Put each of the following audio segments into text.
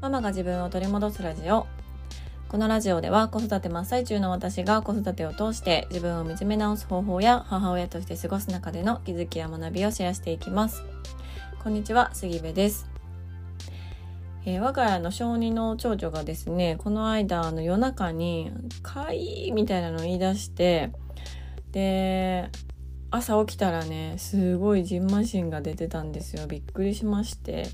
ママが自分を取り戻すラジオ。このラジオでは子育て真っ最中の私が子育てを通して自分を見つめ直す方法や母親として過ごす中での気づきや学びをシェアしていきます。こんにちは杉部です。えー、我が家の小児の長女がですねこの間の夜中に「かいい」みたいなのを言い出してで朝起きたらねすごいジンマシンが出てたんですよびっくりしまして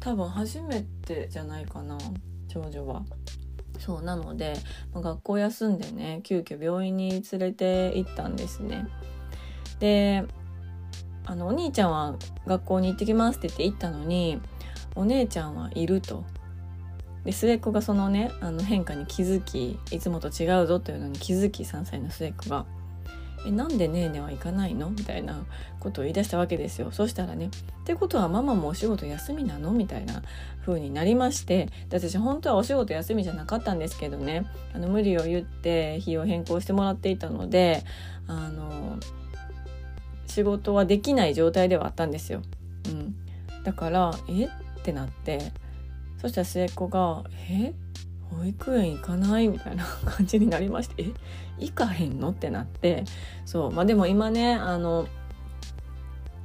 多分初めてじゃないかな長女は。そうなので、まあ、学校休んでね急遽病院に連れて行ったんですね。であのお兄ちゃんは学校に行ってきますって言って行ったのにお姉ちゃんはいると。で末っ子がそのねあの変化に気づきいつもと違うぞというのに気づき3歳の末っ子が。えなんでねえねは行かないの？みたいなことを言い出したわけですよ。そしたらねってことはママもお仕事休みなの？みたいな風になりましてで私本当はお仕事休みじゃなかったんですけどねあの無理を言って日を変更してもらっていたのであの仕事はできない状態ではあったんですよ。うん、だからえ？ってなってそしたら末っ子が「え？保育園行かない？みたいな 感じになりましてえ行かへんの？ってなって。そう。まあでも今ねあの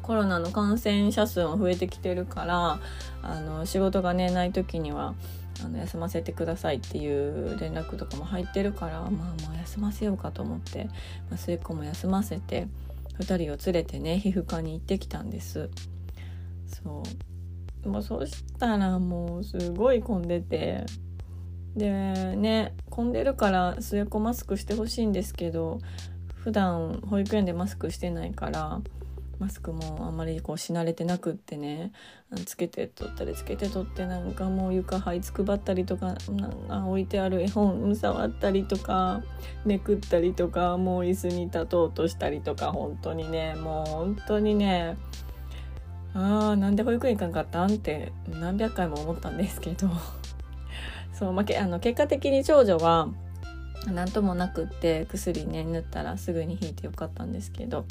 コロナの感染者数も増えてきてるからあの仕事がねない時にはあの休ませてくださいっていう連絡とかも入ってるからまあまあ休ませようかと思って、まあ、末っ子も休ませて2人を連れてね皮膚科に行ってきたんです。そう。もうそしたらもうすごい混んでてでね混んでるから末っ子マスクしてほしいんですけど普段保育園でマスクしてないからマスクもあんまりこうし慣れてなくってねつけて取ったりつけて取ってなんかもう床這いつくばったりとかな置いてある絵本触ったりとかめくったりとかもう椅子に立とうとしたりとか本当にねもう本当にねああなんで保育園行かんかったんって何百回も思ったんですけど。そう、まあ、あの結果的に長女は何ともなくって薬ね塗ったらすぐに引いてよかったんですけど、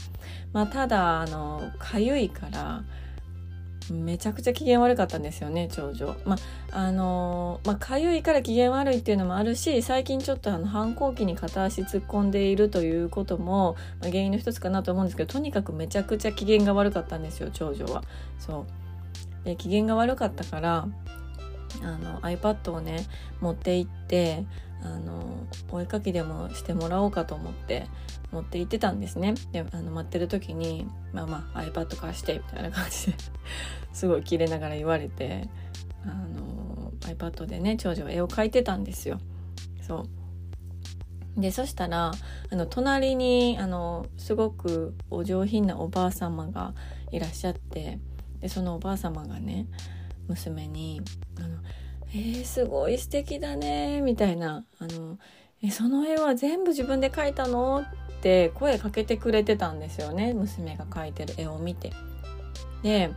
まあ、ただあの痒いからめちゃくちゃ機嫌悪かったんですよね長女。まああのまあ痒いから機嫌悪いっていうのもあるし最近ちょっとあの反抗期に片足突っ込んでいるということも、まあ、原因の一つかなと思うんですけどとにかくめちゃくちゃ機嫌が悪かったんですよ長女は。そうで機嫌が悪かったからあの iPad をね持って行ってあのお絵かきでもしてもらおうかと思って持って行ってたんですねであの待ってる時に「まあまあ iPad 貸して」みたいな感じで すごいキレながら言われてあの iPad でね長女は絵を描いてたんですよ。そうでそしたらあの隣にあのすごくお上品なおばあ様がいらっしゃってでそのおばあ様がね娘に「あのえー、すごい素敵だね」みたいな「あのえその絵は全部自分で描いたの?」って声かけてくれてたんですよね娘が描いてる絵を見て。で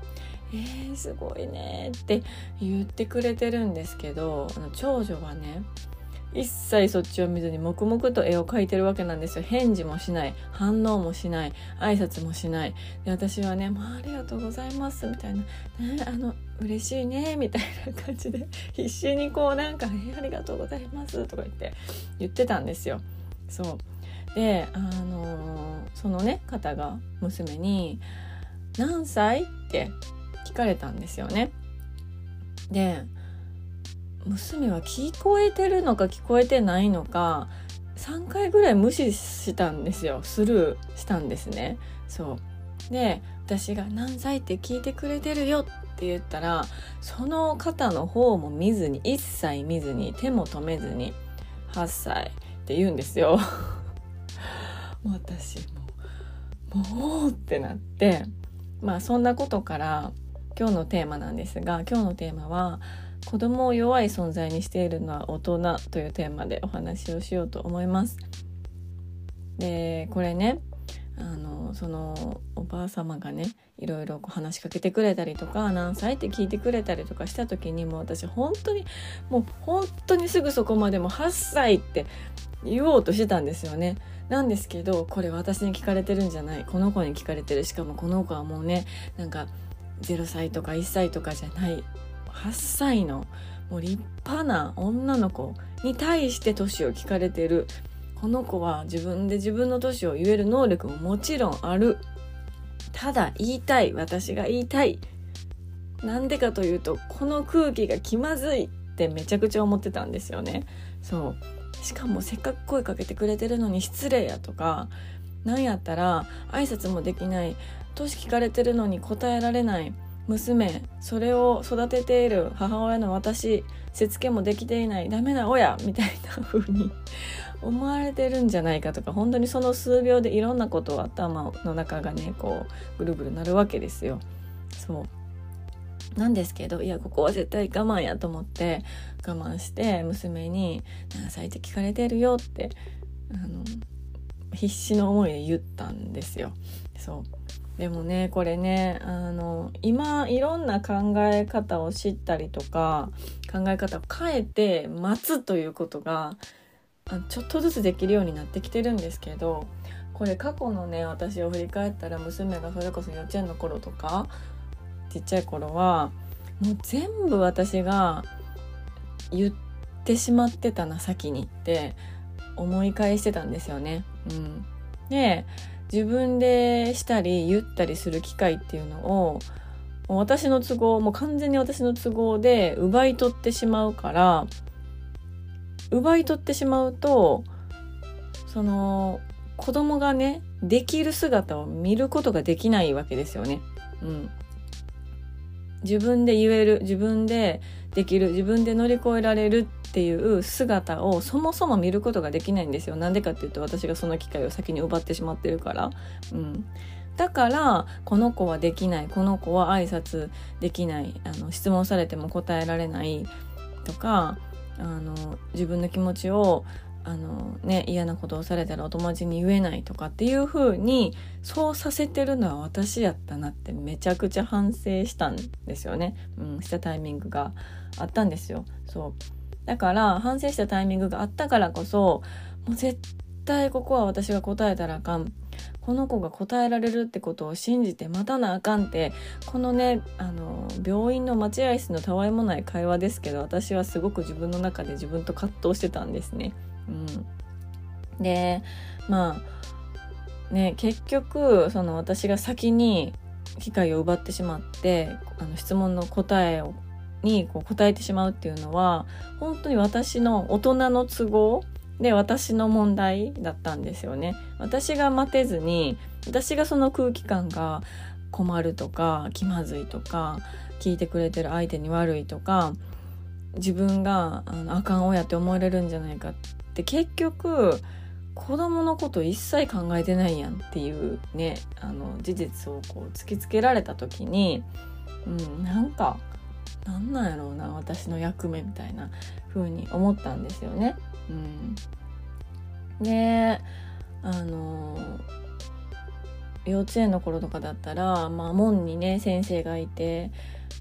えー、すごいねって言ってくれてるんですけど長女はね一切そっちを見ずに黙々と絵を描いてるわけなんですよ返事もしない反応もしない挨拶もしないで私はね「まあ、ありがとうございます」みたいな「ね、あの嬉しいね」みたいな感じで必死にこうなんか「えありがとうございます」とか言って言ってたんですよ。そうであの、そのね方が娘に「何歳?」って聞かれたんですよね。で娘は聞こえてるのか聞こえてないのか3回ぐらい無視したんですよ。スルーしたんですね。そう。で私が「何歳?」って聞いてくれてるよって言ったらその方の方も見ずに一切見ずに手も止めずに「8歳」って言うんですよ。もう私ももうってなって。まあそんなことから今日のテーマなんですが今日のテーマは子供を弱い存在にしているのは大人というテーマでお話をしようと思います。でこれねあのそのおばあ様がねいろいろこう話しかけてくれたりとか何歳って聞いてくれたりとかした時にもう私本当にもう本当にすぐそこまでも8歳って言おうとしてたんですよね。なんですけどこれ私に聞かれてるんじゃないこの子に聞かれてるしかもこの子はもうねなんか0歳とか1歳とかじゃない8歳のもう立派な女の子に対して年を聞かれてる。この子は自分で自分の年を言える能力ももちろんある。ただ言いたい私が言いたい。なんでかというとこの空気が気まずいってめちゃくちゃ思ってたんですよね。そう。しかもせっかく声かけてくれてるのに失礼やとか。何やったら挨拶もできない。年聞かれてるのに答えられない。娘それを育てている母親の私しつけもできていないダメな親みたいな風に思われてるんじゃないかとか本当にその数秒でいろんなことを頭の中がねこうぐるぐるなるわけですよ。そうなんですけどいやここは絶対我慢やと思って我慢して娘に「何歳って聞かれてるよ」ってあの必死の思いで言ったんですよ。そうでもねこれねあの今いろんな考え方を知ったりとか考え方を変えて待つということがちょっとずつできるようになってきてるんですけどこれ過去のね私を振り返ったら娘がそれこそ幼稚園の頃とかちっちゃい頃はもう全部私が言ってしまってたな先にって思い返してたんですよね。うん、で自分でしたり言ったりする機会っていうのを私の都合もう完全に私の都合で奪い取ってしまうから奪い取ってしまうとその子供がねできる姿を見ることができないわけですよね。うん、自分で言える自分でできる自分で乗り越えられるっていう姿をそもそも見ることができないんですよ。なんでかっていうと私がその機会を先に奪ってしまってるから。うん、だからこの子はできない。この子は挨拶できない。あの質問されても答えられない。とかあの自分の気持ちをあのね嫌なことをされたらお友達に言えないとかっていう風にそうさせてるのは私やったなってめちゃくちゃ反省したんですよね、うん、したタイミングがあったんですよ。そう。だから反省したタイミングがあったからこそもう絶対ここは私が答えたらあかん。この子が答えられるってことを信じて待たなあかんって。このねあの病院の待合室のたわいもない会話ですけど私はすごく自分の中で自分と葛藤してたんですね。うん、でまあね結局その私が先に機会を奪ってしまってあの質問の答えをにこう答えてしまうっていうのは本当に私の大人の都合で私の問題だったんですよね。私が待てずに私がその空気感が困るとか気まずいとか聞いてくれてる相手に悪いとか自分があのあかん親って思われるんじゃないかって結局子供のこと一切考えてないやんっていうねあの事実をこう突きつけられた時に、うん、なんかなんなんやろうな私の役目みたいな風に思ったんですよね。うん、であの幼稚園の頃とかだったら、まあ、門にね先生がいて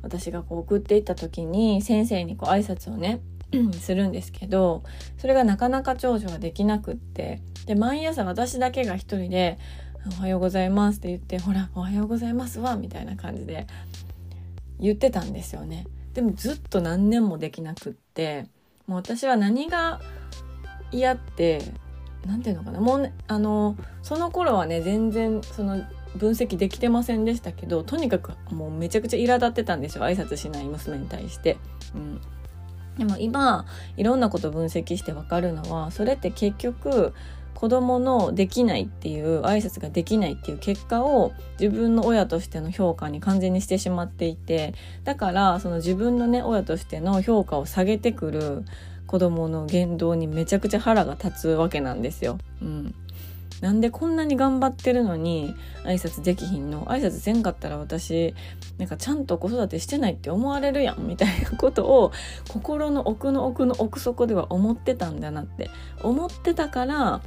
私がこう送っていった時に先生にこう挨拶をね するんですけどそれがなかなか長女はできなくってで毎朝私だけが一人で「おはようございます」って言って「ほらおはようございますわ」みたいな感じで言ってたんですよね。でもずっと何年もできなくってもう私は何が嫌って何ていうのかなもう、ね、あのその頃はね全然その分析できてませんでしたけどとにかくもうめちゃくちゃ苛立ってたんですよ挨拶しない娘に対して。うんでも今いろんなこと分析して分かるのはそれって結局子供のできないっていう挨拶ができないっていう結果を自分の親としての評価に完全にしてしまっていてだからその自分のね親としての評価を下げてくる子供の言動にめちゃくちゃ腹が立つわけなんですよ。うん。なんでこんなに頑張ってるのに挨拶できひんの？挨拶せんかったら私なんかちゃんと子育てしてないって思われるやんみたいなことを心の奥の奥の奥底では思ってたんだなって思ってたから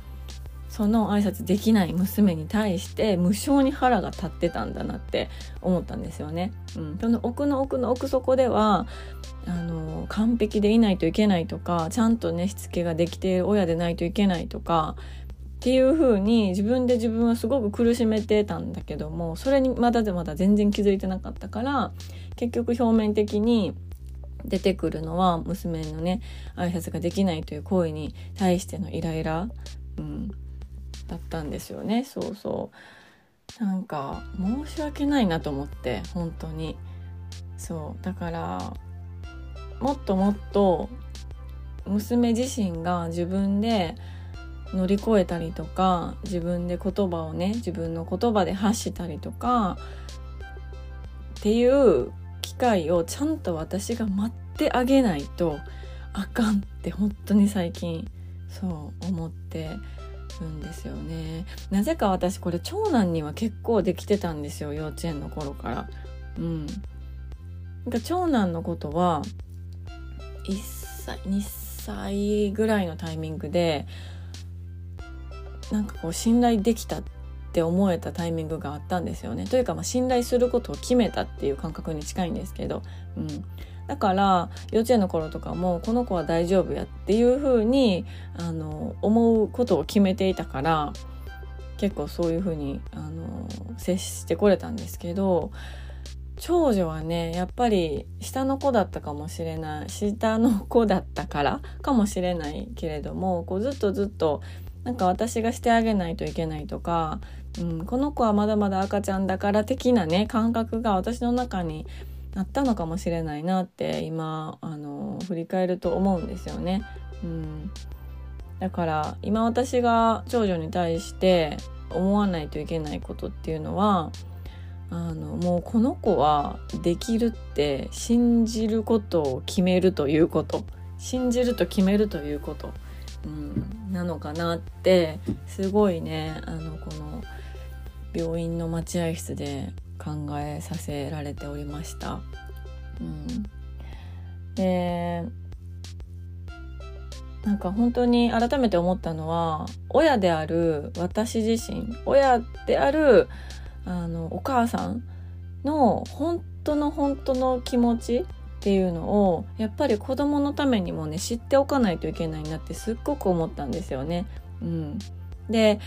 その挨拶できない娘に対して無性に腹が立ってたんだなって思ったんですよね。うん、その奥の奥の奥底ではあの完璧でいないといけないとかちゃんとねしつけができている親でないといけないとかっていう風に自分で自分はすごく苦しめてたんだけどもそれにまだまだ全然気づいてなかったから結局表面的に出てくるのは娘のね挨拶ができないという行為に対してのイライラ、うん、だったんですよね。そうそう。なんか申し訳ないなと思って本当に。そう。だからもっともっと娘自身が自分で乗り越えたりとか自分で言葉をね自分の言葉で発したりとかっていう機会をちゃんと私が待ってあげないとあかんって本当に最近そう思って。るんですよね。なぜか私これ長男には結構できてたんですよ幼稚園の頃から。うん。なんか長男のことは1歳2歳ぐらいのタイミングでなんかこう信頼できたって思えたタイミングがあったんですよね。というかまあ信頼することを決めたっていう感覚に近いんですけど、うん、だから幼稚園の頃とかもこの子は大丈夫やっていう風にあに思うことを決めていたから結構そういう風にあに接してこれたんですけど長女はねやっぱり下の子だったかもしれない下の子だったからかもしれないけれどもこうずっとずっとなんか私がしてあげないといけないとか、うん、この子はまだまだ赤ちゃんだから的なね感覚が私の中にあったのかもしれないなって今あの振り返ると思うんですよね。うん、だから今私が長女に対して思わないといけないことっていうのはあのもうこの子はできるって信じることを決めるということ。信じると決めるということ、うん、なのかなってすごいねあのこの病院の待合室で考えさせられておりました。うん、でなんか本当に改めて思ったのは親である私自身親であるあのお母さんの本当の本当の気持ちっていうのをやっぱり子供のためにもね知っておかないといけないなってすっごく思ったんですよね。うん、で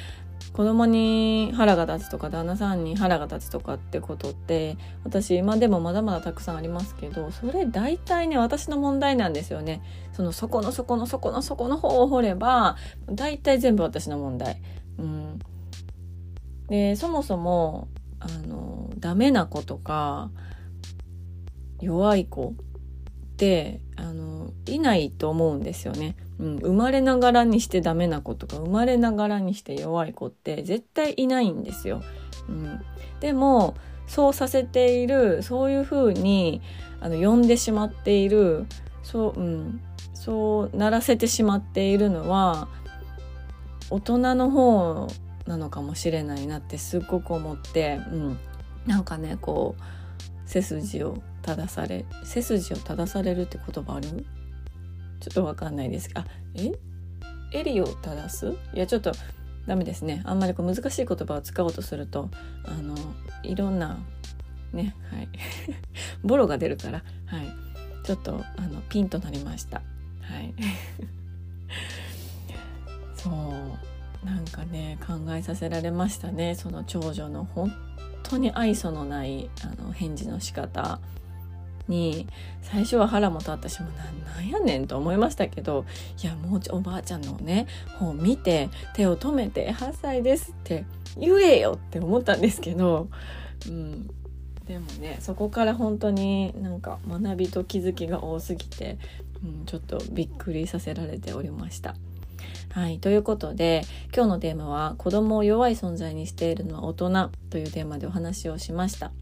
子供に腹が立つとか旦那さんに腹が立つとかってことって私今でもまだまだたくさんありますけどそれ大体ね私の問題なんですよねその底の底の底の底の方を掘れば大体全部私の問題。うん、でそもそもあのダメな子とか弱い子ってあのいないと思うんですよね。うん、生まれながらにしてダメな子とか生まれながらにして弱い子って絶対いないんですよ。うん、でもそうさせているそういうふうにあの呼んでしまっているそう,、うん、そうならせてしまっているのは大人の方なのかもしれないなってすっごく思って、うん、なんかねこう背筋を正され背筋を正されるって言葉ある？ちょっとわかんないです。あえ？襟を正す？いやちょっとダメですね。あんまりこう難しい言葉を使おうとするとあのいろんなねはい。ボロが出るからはい。ちょっとあのピンとなりました。はい。そう。なんかね考えさせられましたね。その長女の本当に愛想のないあの返事の仕方。に最初は腹も立ったしもなんやねんと思いましたけどいやもうおばあちゃんのね本見て手を止めて「8歳です」って言えよって思ったんですけど、うん、でもねそこから本当になんか学びと気づきが多すぎて、うん、ちょっとびっくりさせられておりました。はい。ということで、今日のテーマは、子供を弱い存在にしているのは大人というテーマでお話をしました。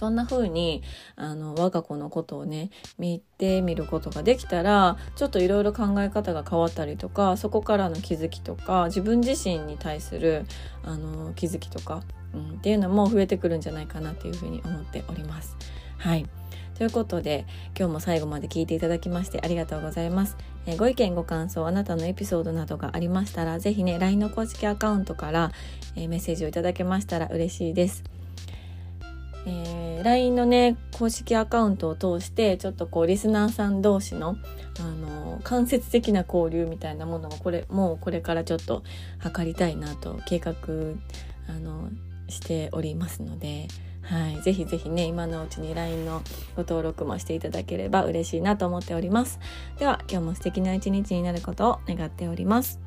そんな風に、あの、我が子のことをね、見てみることができたら、ちょっといろいろ考え方が変わったりとか、そこからの気づきとか、自分自身に対する、あの、気づきとか、うん、っていうのも増えてくるんじゃないかなっていうふうに思っております。はい。ということで今日も最後まで聞いていただきましてありがとうございます、えー、ご意見ご感想あなたのエピソードなどがありましたら是非ね LINE の公式アカウントから、えー、メッセージをいただけましたら嬉しいですえー、LINE のね公式アカウントを通してちょっとこうリスナーさん同士の、あの間接的な交流みたいなものをこれもうこれからちょっと測りたいなと計画あのしておりますのではい、ぜひぜひね今のうちに LINE のご登録もしていただければ嬉しいなと思っております。では今日も素敵な一日になることを願っております。